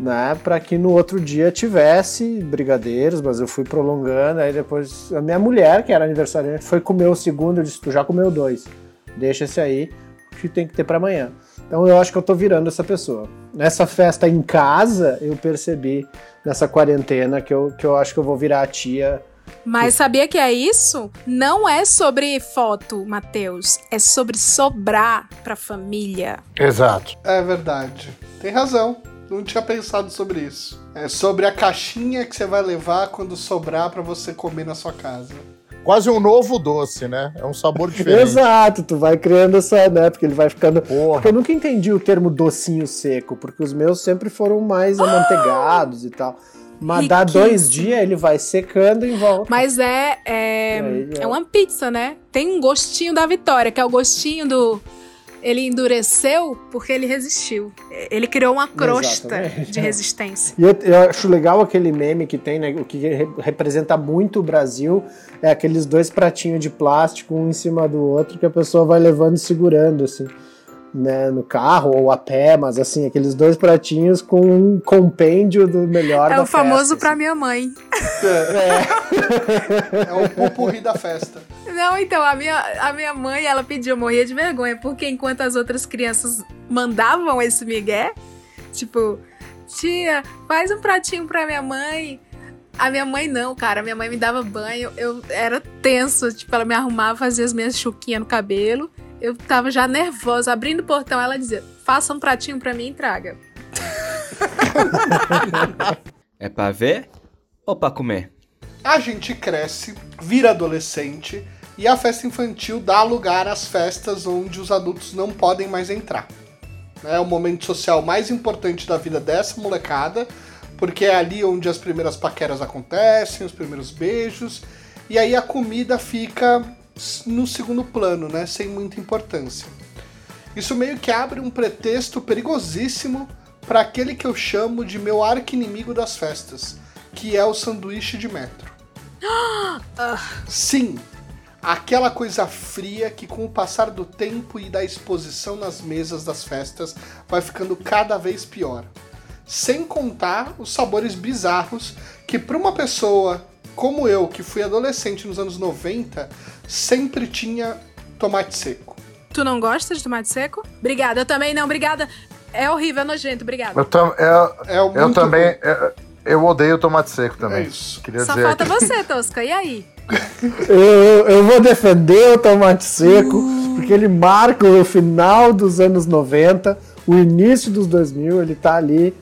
né, pra que no outro dia tivesse brigadeiros, mas eu fui prolongando, aí depois a minha mulher, que era aniversariante, foi comer o segundo, eu disse, tu já comeu dois, deixa esse aí, que tem que ter pra amanhã. Então eu acho que eu tô virando essa pessoa. Nessa festa em casa, eu percebi nessa quarentena que eu, que eu acho que eu vou virar a tia. Mas sabia que é isso? Não é sobre foto, Matheus. É sobre sobrar pra família. Exato. é verdade. Tem razão. Não tinha pensado sobre isso. É sobre a caixinha que você vai levar quando sobrar pra você comer na sua casa. Quase um novo doce, né? É um sabor diferente. Exato, tu vai criando essa, né? Porque ele vai ficando. Porra. Porque eu nunca entendi o termo docinho seco, porque os meus sempre foram mais amanteigados e tal. Mas dá dois dias, ele vai secando em volta. Mas é, é, aí, é uma pizza, né? Tem um gostinho da vitória, que é o gostinho do. Ele endureceu porque ele resistiu. Ele criou uma crosta Exatamente. de resistência. E eu, eu acho legal aquele meme que tem, né? O que re- representa muito o Brasil é aqueles dois pratinhos de plástico, um em cima do outro, que a pessoa vai levando e segurando, assim, né? No carro ou a pé, mas assim, aqueles dois pratinhos com um compêndio do melhor É da o famoso festa, pra assim. minha mãe. É o pupurri da festa. Não, então, a minha, a minha mãe, ela pediu, eu morria de vergonha, porque enquanto as outras crianças mandavam esse migué, tipo, tia, faz um pratinho pra minha mãe. A minha mãe não, cara, a minha mãe me dava banho, eu era tenso, tipo, ela me arrumava, fazia as minhas chuquinhas no cabelo, eu tava já nervosa, abrindo o portão, ela dizia, faça um pratinho pra mim e traga. É pra ver ou pra comer? A gente cresce, vira adolescente e a festa infantil dá lugar às festas onde os adultos não podem mais entrar. É o momento social mais importante da vida dessa molecada, porque é ali onde as primeiras paqueras acontecem, os primeiros beijos, e aí a comida fica no segundo plano, né, sem muita importância. Isso meio que abre um pretexto perigosíssimo para aquele que eu chamo de meu arqui-inimigo das festas, que é o sanduíche de metro. Sim, Aquela coisa fria que, com o passar do tempo e da exposição nas mesas das festas, vai ficando cada vez pior. Sem contar os sabores bizarros que, para uma pessoa como eu, que fui adolescente nos anos 90, sempre tinha tomate seco. Tu não gosta de tomate seco? Obrigada, eu também não, obrigada. É horrível, é nojento, obrigada. Eu, tam, é, É eu também. é, eu odeio tomate seco também. É isso. Queria Só dizer falta aqui. você, Tosca. E aí? Eu, eu vou defender o tomate seco, porque ele marca o final dos anos 90, o início dos 2000, ele tá ali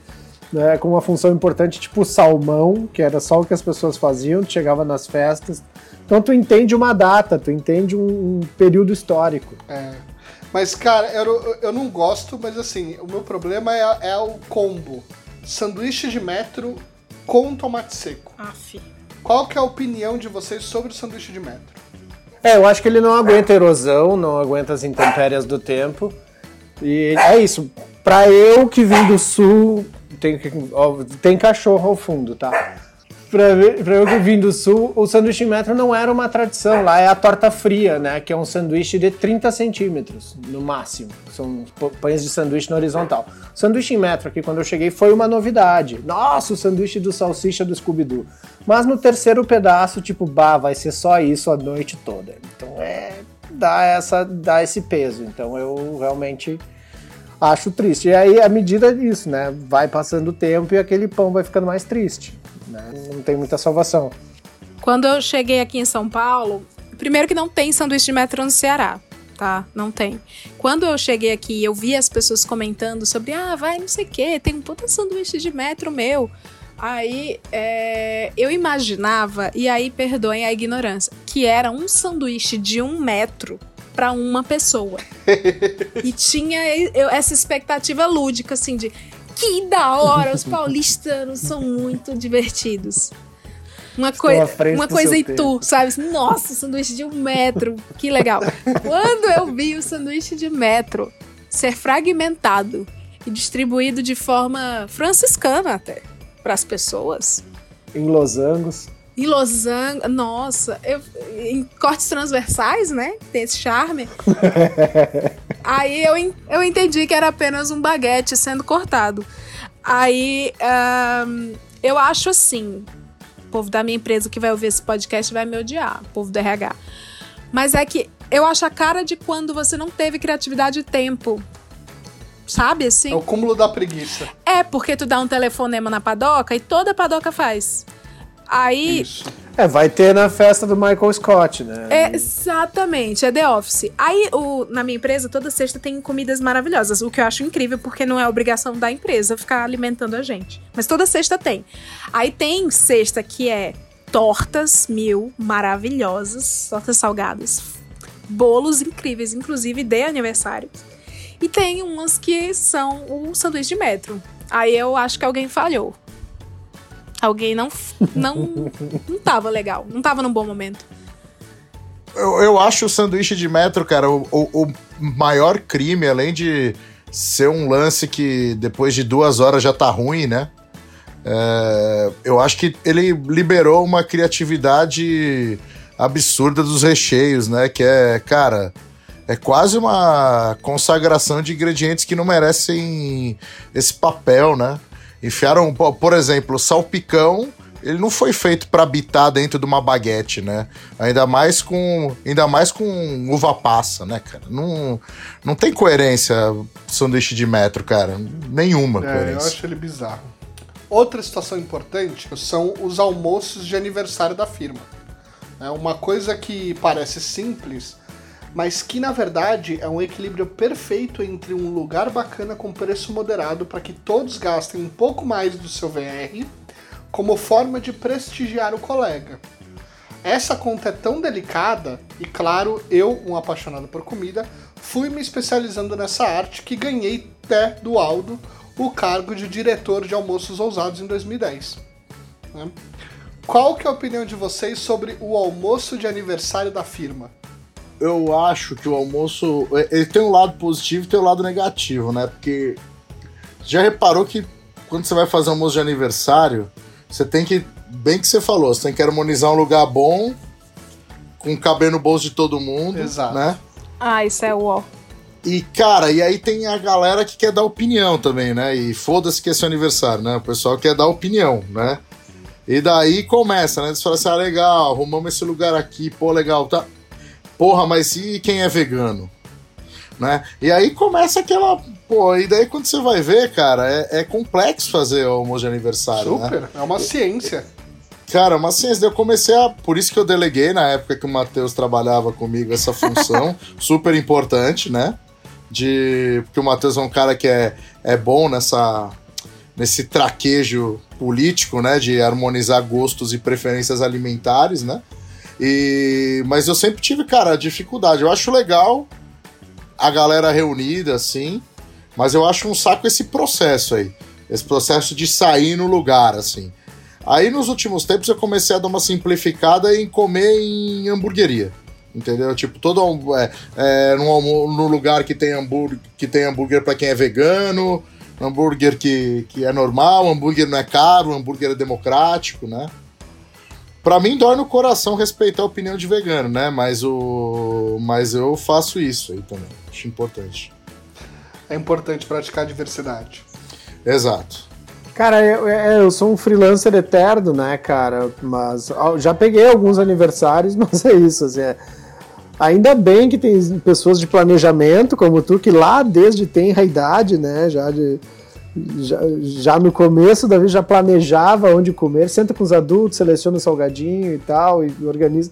né, com uma função importante, tipo o salmão, que era só o que as pessoas faziam, tu chegava nas festas. Então tu entende uma data, tu entende um, um período histórico. É. Mas, cara, eu, eu não gosto, mas assim, o meu problema é, é o combo. Sanduíche de metro com tomate seco. Aff. Qual que é a opinião de vocês sobre o sanduíche de metro? É, eu acho que ele não aguenta erosão, não aguenta as intempéries do tempo. E é isso. Pra eu que vim do sul, tem, ó, tem cachorro ao fundo, tá? Pra, ver- pra eu que vim do sul, o sanduíche metro não era uma tradição. Lá é a torta fria, né? Que é um sanduíche de 30 centímetros, no máximo. São pães de sanduíche na horizontal. O sanduíche metro aqui, quando eu cheguei, foi uma novidade. Nossa, o sanduíche do salsicha do Scooby-Doo. Mas no terceiro pedaço, tipo, bah, vai ser só isso a noite toda. Então é. dá, essa, dá esse peso. Então eu realmente acho triste. E aí, à medida disso, né? Vai passando o tempo e aquele pão vai ficando mais triste. né? Não tem muita salvação. Quando eu cheguei aqui em São Paulo, primeiro que não tem sanduíche de metro no Ceará, tá? Não tem. Quando eu cheguei aqui, eu vi as pessoas comentando sobre, ah, vai não sei o quê, tem um puta sanduíche de metro meu. Aí é, eu imaginava, e aí perdoem a ignorância, que era um sanduíche de um metro para uma pessoa. e tinha eu- essa expectativa lúdica, assim, de que da hora, os paulistanos são muito divertidos. Uma, coi uma coisa e tu, sabe? Nossa, sanduíche de um metro, que legal. Quando eu vi o sanduíche de metro ser fragmentado e distribuído de forma franciscana até para as pessoas, Em losangos. Em losango, nossa, eu, em cortes transversais, né? Tem esse charme. Aí eu, eu entendi que era apenas um baguete sendo cortado. Aí ahn, eu acho assim: o povo da minha empresa que vai ouvir esse podcast vai me odiar, o povo do RH. Mas é que eu acho a cara de quando você não teve criatividade e tempo. Sabe assim? É o cúmulo da preguiça. É porque tu dá um telefonema na padoca e toda padoca faz. Aí Isso. É, vai ter na festa do Michael Scott, né? É, exatamente, é The Office. Aí, o, na minha empresa, toda sexta tem comidas maravilhosas, o que eu acho incrível, porque não é obrigação da empresa ficar alimentando a gente. Mas toda sexta tem. Aí tem sexta que é tortas mil maravilhosas, tortas salgadas, bolos incríveis, inclusive de aniversário. E tem umas que são o sanduíche de metro. Aí eu acho que alguém falhou. Alguém não, não, não tava legal, não tava num bom momento. Eu, eu acho o sanduíche de metro, cara, o, o- o maior crime, além de ser um lance que depois de duas horas já tá ruim, né? É, eu acho que ele liberou uma criatividade absurda dos recheios, né? Que é, cara, é quase uma consagração de ingredientes que não merecem esse papel, né? Enfiaram, po- por exemplo, o salpicão, ele não foi feito para habitar dentro de uma baguete, né? Ainda mais com, ainda mais com uva passa, né, cara? Não, não tem coerência sanduíche de metro, cara. Nenhuma É, eu coerência. acho ele bizarro. Outra situação importante são os almoços de aniversário da firma. É uma coisa que parece simples, mas que na verdade é um equilíbrio perfeito entre um lugar bacana com preço moderado para que todos gastem um pouco mais do seu VR, como forma de prestigiar o colega. Essa conta é tão delicada e, claro, eu, um apaixonado por comida, fui me especializando nessa arte que ganhei até do Aldo o cargo de diretor de almoços ousados em 2010. né? Qual que é a opinião de vocês sobre o almoço de aniversário da firma? Eu acho que o almoço. é, Ele tem um lado positivo e tem um lado negativo, né? Porque. Já reparou que quando você vai fazer almoço de aniversário, você tem que. Bem que você falou, você tem que harmonizar um lugar bom com caber no bolso de todo mundo, Exato. né? Ah, isso é o ó. E, cara, e aí tem a galera que quer dar opinião também, né? E foda-se que é seu aniversário, né? O pessoal quer dar opinião, né? E daí começa, né? Eles falam assim: ah, legal, arrumamos esse lugar aqui, pô, legal, tá. Porra, mas e quem é vegano? Né? E aí começa aquela. Pô, e daí quando você vai ver, cara, é, é complexo fazer o almoço de aniversário, né? Super, é uma ciência. Cara, mas ciência. Daí eu comecei a. Por isso que eu deleguei na época que o Matheus trabalhava comigo essa função, super importante, né? De. Porque o Matheus é um cara que é, é bom nessa. Nesse traquejo político, né? De harmonizar gostos e preferências alimentares, né? E, mas eu sempre tive, cara, dificuldade. Eu acho legal a galera reunida, assim, mas eu acho um saco esse processo aí. Esse processo de sair no lugar, assim. Aí nos últimos tempos eu comecei a dar uma simplificada em comer em hamburgueria. Entendeu? Tipo, todo é, é, num lugar que tem hambúrguer, que tem hambúrguer para quem é vegano, hambúrguer que, que é normal, hambúrguer não é caro, hambúrguer é democrático, né? Pra mim dói no coração respeitar a opinião de vegano, né? Mas o mas eu faço isso aí também. Acho importante. É importante praticar a diversidade. Exato. Cara, eu, eu- eu sou um freelancer eterno, né, cara? Mas já peguei alguns aniversários, mas é isso, assim, é- Ainda bem que tem pessoas de planejamento como tu, que lá desde tenra idade, né, já de... Já, já no começo da vida já planejava onde comer, senta com os adultos, seleciona o salgadinho e tal, e organiza.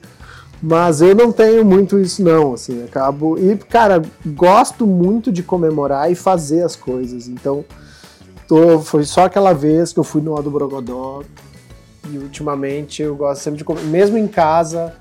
Mas eu não tenho muito isso, não, assim, acabo. E, cara, gosto muito de comemorar e fazer as coisas. Então, Tô- foi só aquela vez que eu fui no Aldo Brogodó e ultimamente eu gosto sempre de comer, mesmo em casa,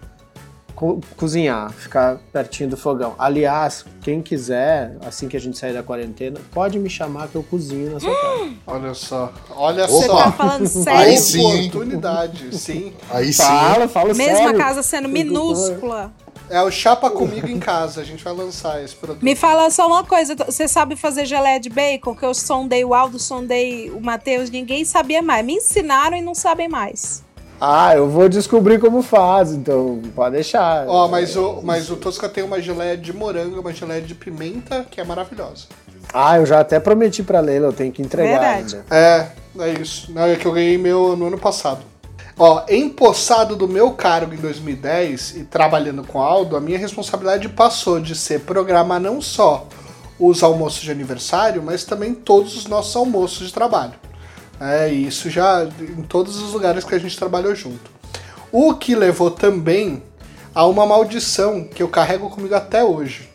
co- cozinhar, ficar pertinho do fogão. Aliás, quem quiser, assim que a gente sair da quarentena, pode me chamar que eu cozinho na sua casa. Olha só. Olha Você Opa. tá só. falando Aí sério? sim, hein? Oportunidade, sim. Aí sim. Fala, fala Mesmo sério. a casa sendo minúscula. É o Chapa Comigo em Casa. A gente vai lançar esse produto. Me fala só uma coisa, você sabe fazer geleia de bacon? Que eu sondei o Aldo, sondei o Matheus, ninguém sabia mais. Me ensinaram e não sabem mais. Ah, eu vou descobrir como faz, então pode deixar. Ó, mas o, mas o Tosca tem uma geleia de morango, uma geleia de pimenta, que é maravilhosa. Ah, eu já até prometi pra Leila, eu tenho que entregar Verdade. ainda. É, é isso. Não, é que eu ganhei meu no ano passado. Ó, empossado do meu cargo em 2010 e trabalhando com Aldo, a minha responsabilidade passou de ser programar não só os almoços de aniversário, mas também todos os nossos almoços de trabalho. É, e isso já em todos os lugares que a gente trabalhou junto. O que levou também a uma maldição que eu carrego comigo até hoje,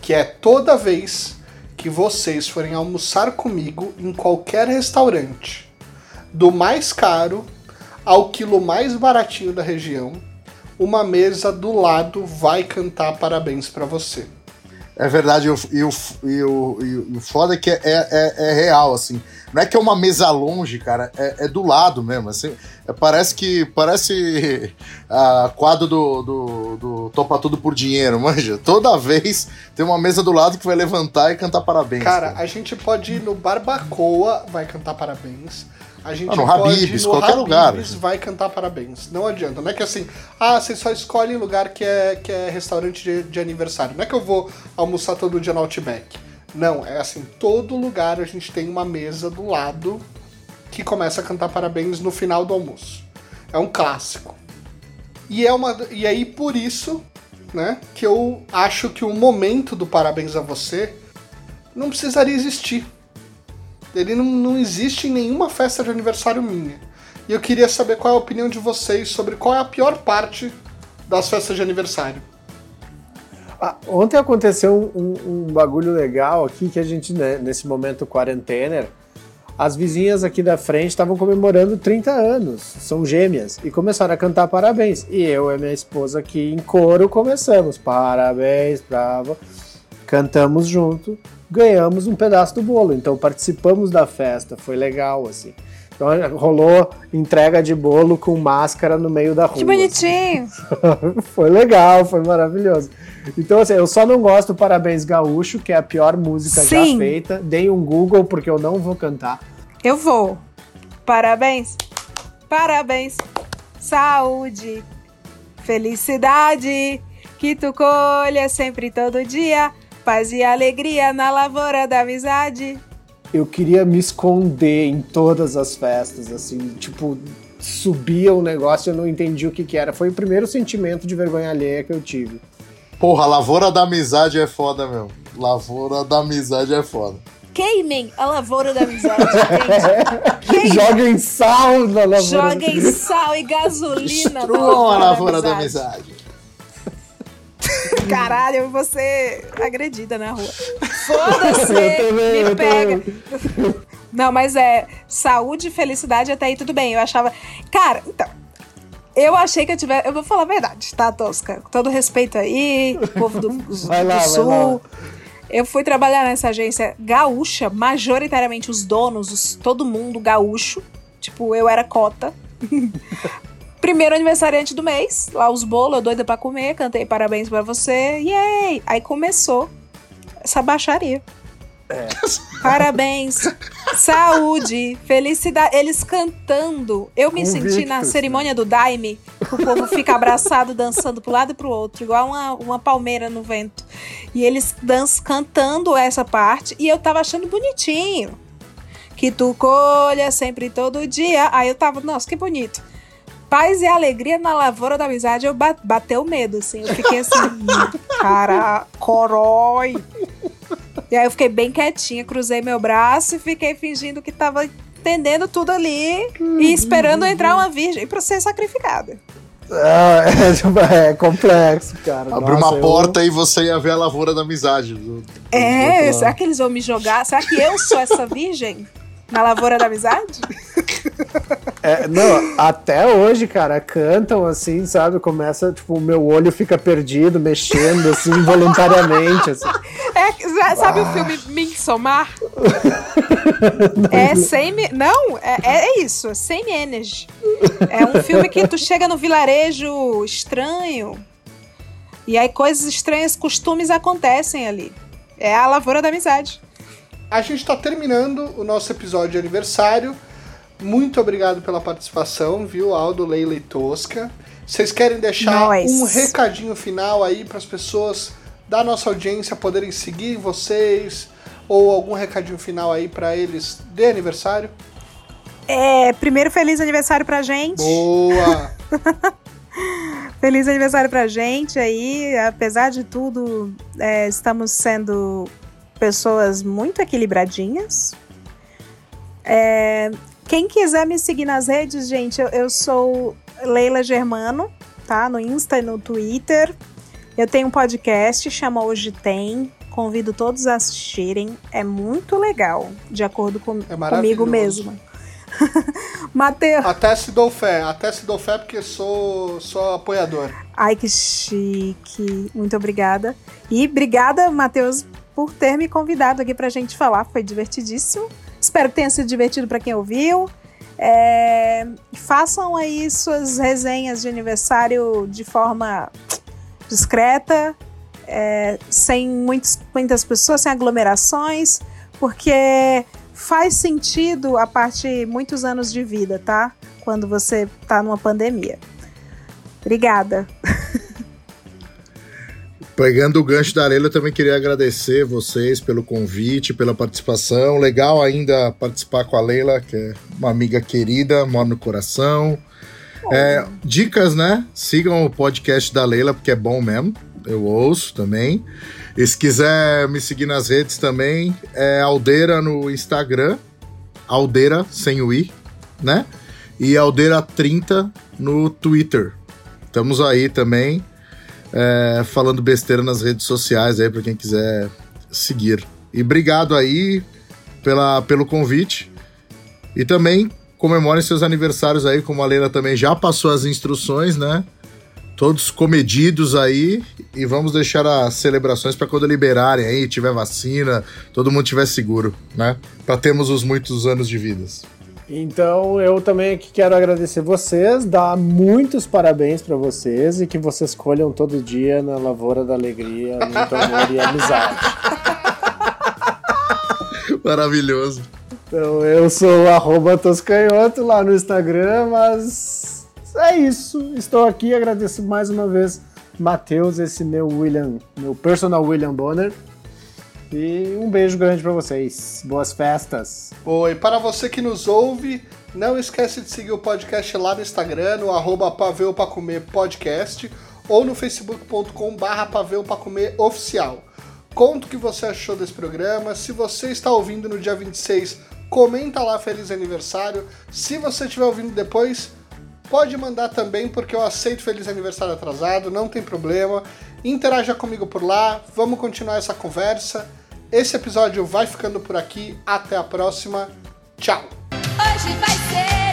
que é toda vez que vocês forem almoçar comigo em qualquer restaurante, do mais caro ao quilo mais baratinho da região, uma mesa do lado vai cantar parabéns pra você. É verdade, e o, e o- e o foda é que é, é, é real, assim. Não é que é uma mesa longe, cara, é, é do lado mesmo. Assim, é- parece que. Parece a quadro do, do, do Topa Tudo por Dinheiro, manja. Toda vez tem uma mesa do lado que vai levantar e cantar parabéns. Cara, a gente pode ir no Barbacoa, vai cantar parabéns. A gente Ah, no pode Habib's, ir no qualquer lugar. Habib's, vai cantar parabéns. Não adianta. Não é que assim, ah, você só escolhe lugar que é, que é restaurante de, de aniversário. Não é que eu vou almoçar todo dia no Outback. Não, é assim, todo lugar a gente tem uma mesa do lado que começa a cantar parabéns no final do almoço. É um clássico. E, é uma, e aí, por isso, né, que eu acho que o momento do parabéns a você não precisaria existir. Ele não, não existe em nenhuma festa de aniversário minha. E eu queria saber qual é a opinião de vocês sobre qual é a pior parte das festas de aniversário. Ah, ontem aconteceu um, um- bagulho legal aqui que a gente, né, nesse momento quarentena, as vizinhas aqui da frente estavam comemorando 30 anos, são gêmeas, e começaram a cantar parabéns. E eu e minha esposa aqui em coro começamos, parabéns pra vo-". Cantamos junto, ganhamos um pedaço do bolo, então participamos da festa, foi legal, assim. Então rolou entrega de bolo com máscara no meio da rua. Que bonitinho. foi legal, foi maravilhoso. Então, assim, eu só não gosto do Parabéns Gaúcho, que é a pior música já Sim. feita. Dei um Google porque eu não vou cantar. Eu vou. Parabéns. Parabéns. Saúde. felicidade que tu colha sempre todo dia, paz e alegria na lavoura da amizade. Eu queria me esconder em todas as festas, assim, tipo, subia o um negócio e eu não entendi o que, que era. Foi o primeiro sentimento de vergonha alheia que eu tive. Porra, lavoura da amizade é foda mesmo. Lavoura da amizade é foda. Queimem a lavoura da amizade, gente. Joguem sal na lavoura. Joguem sal e gasolina Destruam a lavoura da amizade. Caralho, eu vou ser agredida na rua. Foda-se, me pega. Não, mas é saúde e felicidade até aí tudo bem. Eu achava. Cara, então. Eu achei que eu tivesse. Eu vou falar a verdade, tá, Tosca? Com todo respeito aí, povo do, do, lá, do Sul. Eu fui trabalhar nessa agência gaúcha, majoritariamente os donos, os, todo mundo gaúcho. Tipo, eu era cota. Primeiro aniversariante do mês, lá os bolos, eu doida pra comer, cantei parabéns para você, yay! Aí começou essa baixaria. É. Parabéns, saúde, felicidade. Eles cantando. Eu me Convictos, senti na cerimônia do Daime, o povo fica abraçado, dançando pro lado e pro outro, igual uma, uma palmeira no vento. E eles dançam cantando essa parte, e eu tava achando bonitinho. Que tu colha sempre todo dia. Aí eu tava, nossa, que bonito paz e alegria na lavoura da amizade, eu bateu medo, assim. Eu fiquei assim, cara, corói. E aí eu fiquei bem quietinha, cruzei meu braço e fiquei fingindo que tava entendendo tudo ali e esperando entrar uma virgem pra ser sacrificada. É, é complexo, cara. Abriu uma porta eu... e você ia ver a lavoura da amizade. Do, do é, será que eles vão me jogar? Será que eu sou essa virgem? Na Lavoura da Amizade? É, não, até hoje, cara, cantam assim, sabe? Começa, tipo, o meu olho fica perdido, mexendo, assim, involuntariamente. Assim. É, sabe ah. o filme Midsommar? é same. Não, é, é isso, é same energy. É um filme que tu chega no vilarejo estranho e aí coisas estranhas, costumes acontecem ali. É a lavoura da amizade a gente está terminando o nosso episódio de aniversário. Muito obrigado pela participação, viu, Aldo, Leila e Tosca. Vocês querem deixar um recadinho final aí para as pessoas da nossa audiência poderem seguir vocês? Ou algum recadinho final aí para eles de aniversário? É, primeiro, feliz aniversário pra gente. Boa! feliz aniversário pra gente aí. Apesar de tudo, é, estamos sendo pessoas muito equilibradinhas. É, quem quiser me seguir nas redes, gente, eu, eu, sou Leila Germano, tá? No Insta e no Twitter. Eu tenho um podcast, chama Hoje Tem. Convido todos a assistirem. É muito legal, de acordo com, é comigo mesma. Matheus. Até se dou fé, até se dou fé porque sou, sou apoiador. Ai, que chique. Muito obrigada. E obrigada, Matheus, por ter me convidado aqui pra gente falar. Foi divertidíssimo. Espero que tenha sido divertido para quem ouviu. É, façam aí suas resenhas de aniversário de forma discreta, é, sem muitos, muitas pessoas, sem aglomerações, porque faz sentido a parte muitos anos de vida, tá? Quando você tá numa pandemia. Obrigada. Pegando o gancho da Arela, eu também queria agradecer vocês pelo convite, pela participação. Legal ainda participar com a Leila, que é uma amiga querida, mora no coração. É, dicas, né? Sigam o podcast da Leila, porque é bom mesmo. Eu ouço também. E se quiser me seguir nas redes também, é Aldeira no Instagram. Aldeira, sem o I, né? E Aldeira30 no Twitter. Estamos aí também é, falando besteira nas redes sociais aí para quem quiser seguir. E obrigado aí pela, pelo convite. E também comemorem seus aniversários aí, como a Leila também já passou as instruções, né? Todos comedidos aí e vamos deixar as celebrações para quando liberarem aí, tiver vacina, todo mundo tiver seguro, né? Para termos os muitos anos de vidas. Então eu também aqui quero agradecer vocês, dar muitos parabéns para vocês e que vocês colham todo dia na lavoura da alegria, muito amor e amizade. Maravilhoso. Então eu sou arroba Toscanhoto lá no Instagram, mas é isso. Estou aqui, agradeço mais uma vez Matheus, esse meu William, meu personal William Bonner. E um beijo grande para vocês. Boas festas. Oi, para você que nos ouve, não esquece de seguir o podcast lá no Instagram, no arroba Podcast, ou no facebook.com barra Oficial. Conta o que você achou desse programa. Se você está ouvindo no dia 26, comenta lá Feliz Aniversário. Se você estiver ouvindo depois, pode mandar também, porque eu aceito Feliz Aniversário atrasado, não tem problema. Interaja comigo por lá, vamos continuar essa conversa. Esse episódio vai ficando por aqui. Até a próxima. Tchau! Hoje vai ser.